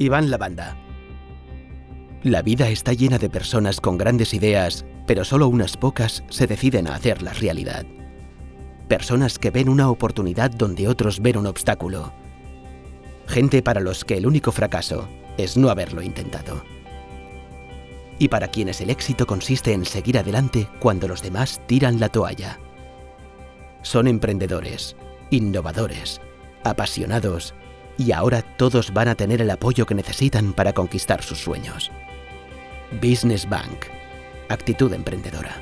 Iván Lavanda. La vida está llena de personas con grandes ideas, pero solo unas pocas se deciden a hacerlas realidad. Personas que ven una oportunidad donde otros ven un obstáculo. Gente para los que el único fracaso es no haberlo intentado. Y para quienes el éxito consiste en seguir adelante cuando los demás tiran la toalla. Son emprendedores, innovadores, apasionados y ahora todos van a tener el apoyo que necesitan para conquistar sus sueños. Business Bank. Actitud emprendedora.